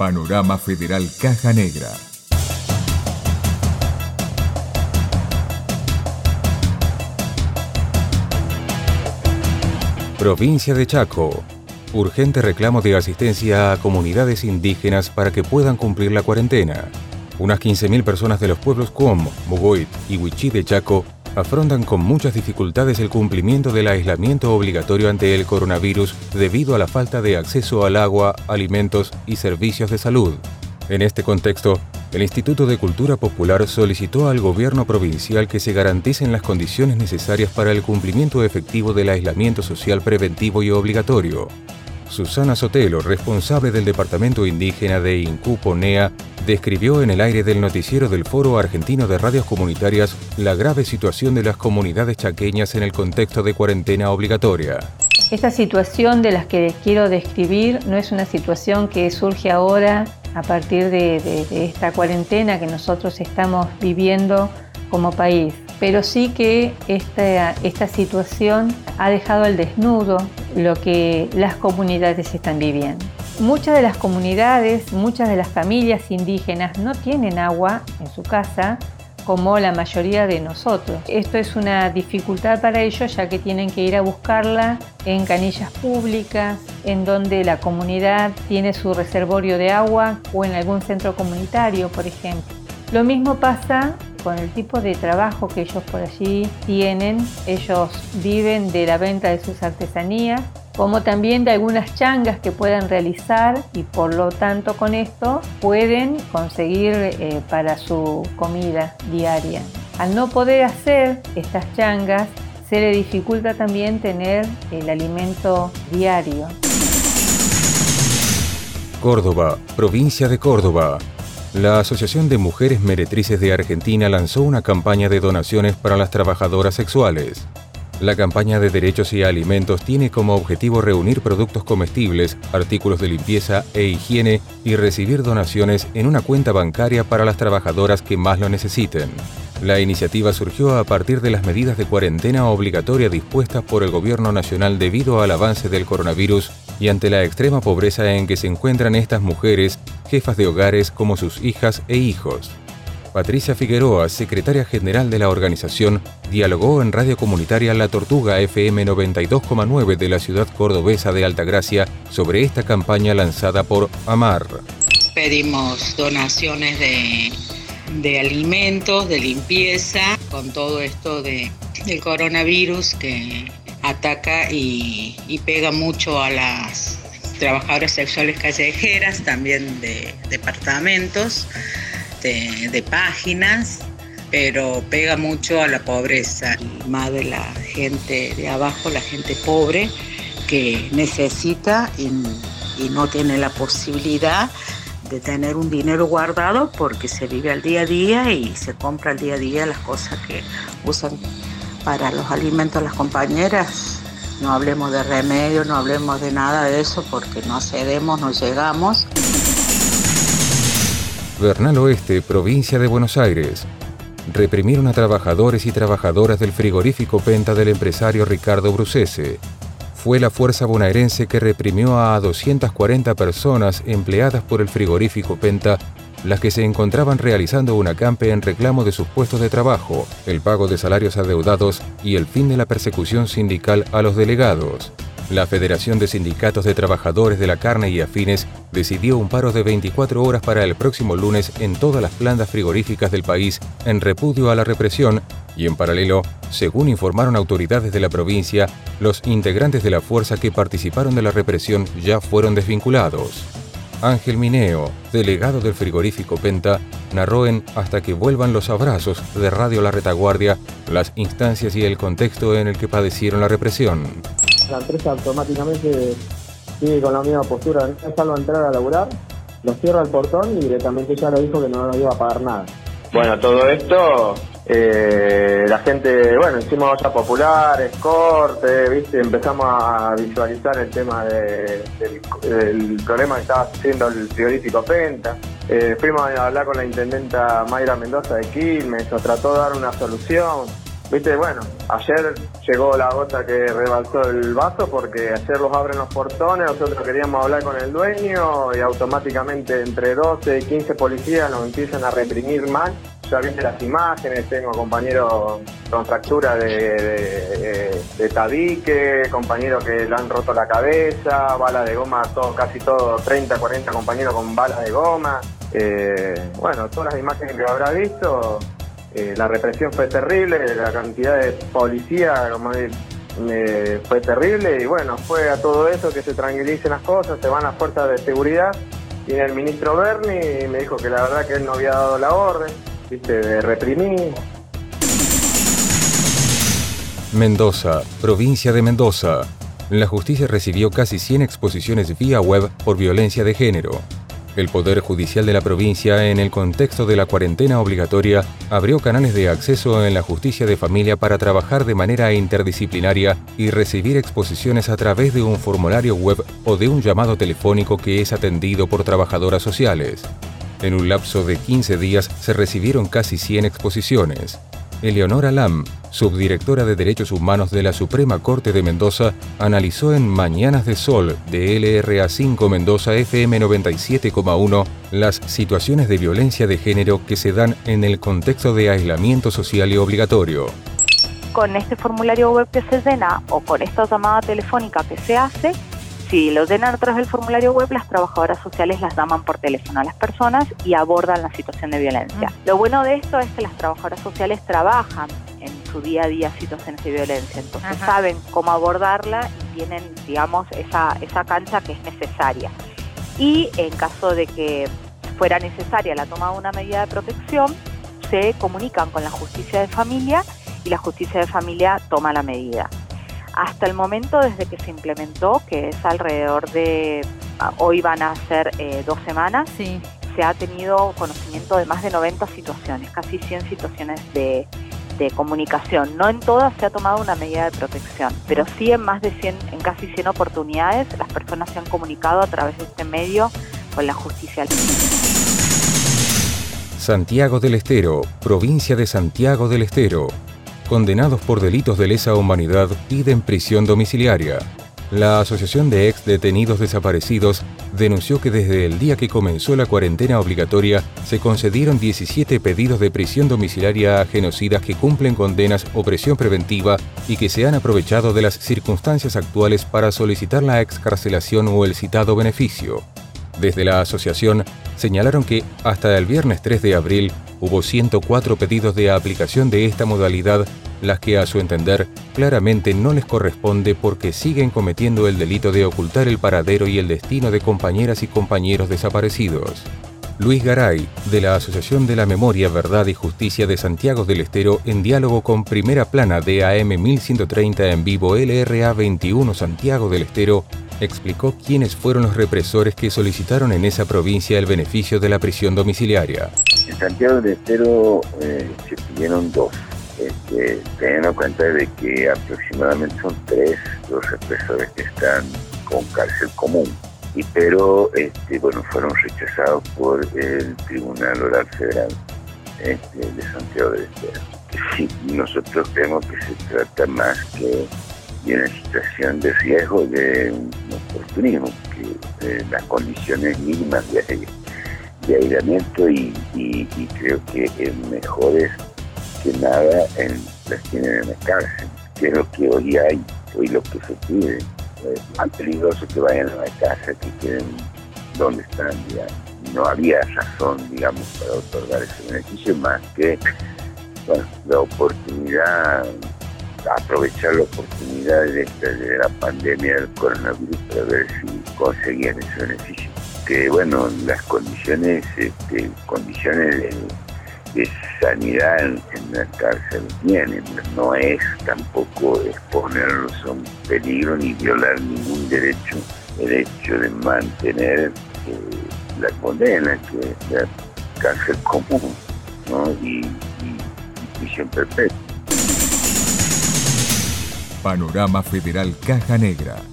Panorama Federal Caja Negra. Provincia de Chaco. Urgente reclamo de asistencia a comunidades indígenas para que puedan cumplir la cuarentena. Unas 15.000 personas de los pueblos Cuom, Mugoit y Huichí de Chaco afrontan con muchas dificultades el cumplimiento del aislamiento obligatorio ante el coronavirus debido a la falta de acceso al agua, alimentos y servicios de salud. En este contexto, el Instituto de Cultura Popular solicitó al gobierno provincial que se garanticen las condiciones necesarias para el cumplimiento efectivo del aislamiento social preventivo y obligatorio. Susana Sotelo, responsable del Departamento Indígena de Incuponea, describió en el aire del noticiero del Foro Argentino de Radios Comunitarias la grave situación de las comunidades chaqueñas en el contexto de cuarentena obligatoria. Esta situación de las que les quiero describir no es una situación que surge ahora a partir de, esta cuarentena que nosotros estamos viviendo como país, pero sí que esta, situación ha dejado al desnudo lo que las comunidades están viviendo. Muchas de las comunidades, muchas de las familias indígenas no tienen agua en su casa como la mayoría de nosotros. Esto es una dificultad para ellos ya que tienen que ir a buscarla en canillas públicas, en donde la comunidad tiene su reservorio de agua o en algún centro comunitario, por ejemplo. Lo mismo pasa con el tipo de trabajo que ellos por allí tienen. Ellos viven de la venta de sus artesanías, como también de algunas changas que puedan realizar y por lo tanto con esto pueden conseguir eh, para su comida diaria. Al no poder hacer estas changas, se le dificulta también tener el alimento diario. Córdoba, provincia de Córdoba. La Asociación de Mujeres Meretrices de Argentina lanzó una campaña de donaciones para las trabajadoras sexuales. La campaña de derechos y alimentos tiene como objetivo reunir productos comestibles, artículos de limpieza e higiene y recibir donaciones en una cuenta bancaria para las trabajadoras que más lo necesiten. La iniciativa surgió a partir de las medidas de cuarentena obligatoria dispuestas por el Gobierno Nacional debido al avance del coronavirus y ante la extrema pobreza en que se encuentran estas mujeres, jefas de hogares como sus hijas e hijos. Patricia Figueroa, secretaria general de la organización, dialogó en radio comunitaria La Tortuga FM 92,9 de la ciudad cordobesa de Altagracia sobre esta campaña lanzada por AMAR. Pedimos donaciones de, alimentos, de limpieza, con todo esto de, del coronavirus que ataca y, pega mucho a las trabajadoras sexuales callejeras, también de departamentos, de, páginas, pero pega mucho a la pobreza, más de la gente de abajo, la gente pobre que necesita y, y no tiene la posibilidad de tener un dinero guardado porque se vive al día a día y se compra al día a día las cosas que usan para los alimentos las compañeras. No hablemos de remedio, no hablemos de nada de eso porque no cedemos, no llegamos. Bernal Oeste, provincia de Buenos Aires. Reprimieron a trabajadores y trabajadoras del frigorífico Penta del empresario Ricardo Brucese. Fue la fuerza bonaerense que reprimió a 240 personas empleadas por el frigorífico Penta las que se encontraban realizando un acampe en reclamo de sus puestos de trabajo, el pago de salarios adeudados y el fin de la persecución sindical a los delegados. La Federación de Sindicatos de Trabajadores de la Carne y Afines decidió un paro de 24 horas para el próximo lunes en todas las plantas frigoríficas del país en repudio a la represión y en paralelo, según informaron autoridades de la provincia, los integrantes de la fuerza que participaron de la represión ya fueron desvinculados. Ángel Mineo, delegado del frigorífico Penta, narró en Hasta que vuelvan los abrazos de Radio La Retaguardia las instancias y el contexto en el que padecieron la represión. La empresa automáticamente sigue con la misma postura, no dejarlo entrar a laburar, lo cierra el portón y directamente ya lo dijo que no nos iba a pagar nada. Bueno, todo esto eh, la gente, bueno, hicimos olla populares, corte, ¿viste? empezamos a visualizar el tema del, problema que estaba haciendo el frigorífico Penta. Eh, fuimos a hablar con la intendenta Mayra Mendoza de Quilmes, nos trató de dar una solución. Viste, bueno, ayer llegó la gota que rebalsó el vaso porque ayer los abren los portones, nosotros queríamos hablar con el dueño y automáticamente entre 12 y 15 policías nos empiezan a reprimir mal. Ya viste las imágenes, tengo compañeros con fractura de, de, tabique, compañeros que le han roto la cabeza, balas de goma, todo, casi todos, 30, 40 compañeros con balas de goma. Eh, bueno, todas las imágenes que habrá visto, eh, la represión fue terrible, la cantidad de policía como, fue terrible y bueno, fue a todo eso que se tranquilicen las cosas, se van las fuerzas de seguridad. y el ministro Berni y me dijo que la verdad que él no había dado la orden, de reprimir. Mendoza, provincia de Mendoza. La justicia recibió casi 100 exposiciones vía web por violencia de género. El Poder Judicial de la provincia, en el contexto de la cuarentena obligatoria, abrió canales de acceso en la justicia de familia para trabajar de manera interdisciplinaria y recibir exposiciones a través de un formulario web o de un llamado telefónico que es atendido por trabajadoras sociales. En un lapso de 15 días se recibieron casi 100 exposiciones. Eleonora Lam, subdirectora de Derechos Humanos de la Suprema Corte de Mendoza, analizó en Mañanas de Sol de LRA5 Mendoza FM 97,1 las situaciones de violencia de género que se dan en el contexto de aislamiento social y obligatorio. Con este formulario web que se llena o con esta llamada telefónica que se hace, si lo llenan a través del formulario web, las trabajadoras sociales las llaman por teléfono a las personas y abordan la situación de violencia. Lo bueno de esto es que las trabajadoras sociales trabajan en su día a día situaciones de violencia, entonces saben cómo abordarla y tienen, digamos, esa, esa cancha que es necesaria. Y en caso de que fuera necesaria la toma de una medida de protección, se comunican con la justicia de familia y la justicia de familia toma la medida. Hasta el momento, desde que se implementó, que es alrededor de, ah, hoy van a ser eh, dos semanas, se ha tenido conocimiento de más de 90 situaciones, casi 100 situaciones de, comunicación. No en todas se ha tomado una medida de protección, pero sí en más de 100, en casi 100 oportunidades, las personas se han comunicado a través de este medio con la justicia. Santiago del Estero, provincia de Santiago del Estero condenados por delitos de lesa humanidad piden prisión domiciliaria. La Asociación de Ex Detenidos Desaparecidos denunció que desde el día que comenzó la cuarentena obligatoria se concedieron 17 pedidos de prisión domiciliaria a genocidas que cumplen condenas o presión preventiva y que se han aprovechado de las circunstancias actuales para solicitar la excarcelación o el citado beneficio. Desde la asociación señalaron que hasta el viernes 3 de abril hubo 104 pedidos de aplicación de esta modalidad, las que a su entender claramente no les corresponde porque siguen cometiendo el delito de ocultar el paradero y el destino de compañeras y compañeros desaparecidos. Luis Garay, de la Asociación de la Memoria, Verdad y Justicia de Santiago del Estero, en diálogo con Primera Plana de AM 1130 en vivo LRA 21 Santiago del Estero, explicó quiénes fueron los represores que solicitaron en esa provincia el beneficio de la prisión domiciliaria. En Santiago del Estero eh, se pidieron dos, este, teniendo en cuenta de que aproximadamente son tres los represores que están con cárcel común. Y pero este, bueno fueron rechazados por el Tribunal Oral Federal este, de Santiago del Estero. Sí, nosotros creemos que se trata más que y una situación de riesgo de un oportunismo, que eh, las condiciones mínimas de, de aislamiento y, creo que es mejores que nada en, las tienen en la cárcel, que es lo que hoy hay, hoy lo que se pide. Es más peligroso que vayan a la casa que queden donde están, digamos. No había razón, digamos, para otorgar ese beneficio más que la oportunidad aprovechar la oportunidad de, la pandemia del coronavirus para ver si conseguían ese beneficio. Que bueno, las condiciones, este, condiciones de, sanidad en, la cárcel tienen, no es tampoco exponerlos a un peligro ni violar ningún derecho, el hecho de mantener eh, la condena, que es la cárcel común, ¿no? y, y prisión perpetua. Panorama Federal Caja Negra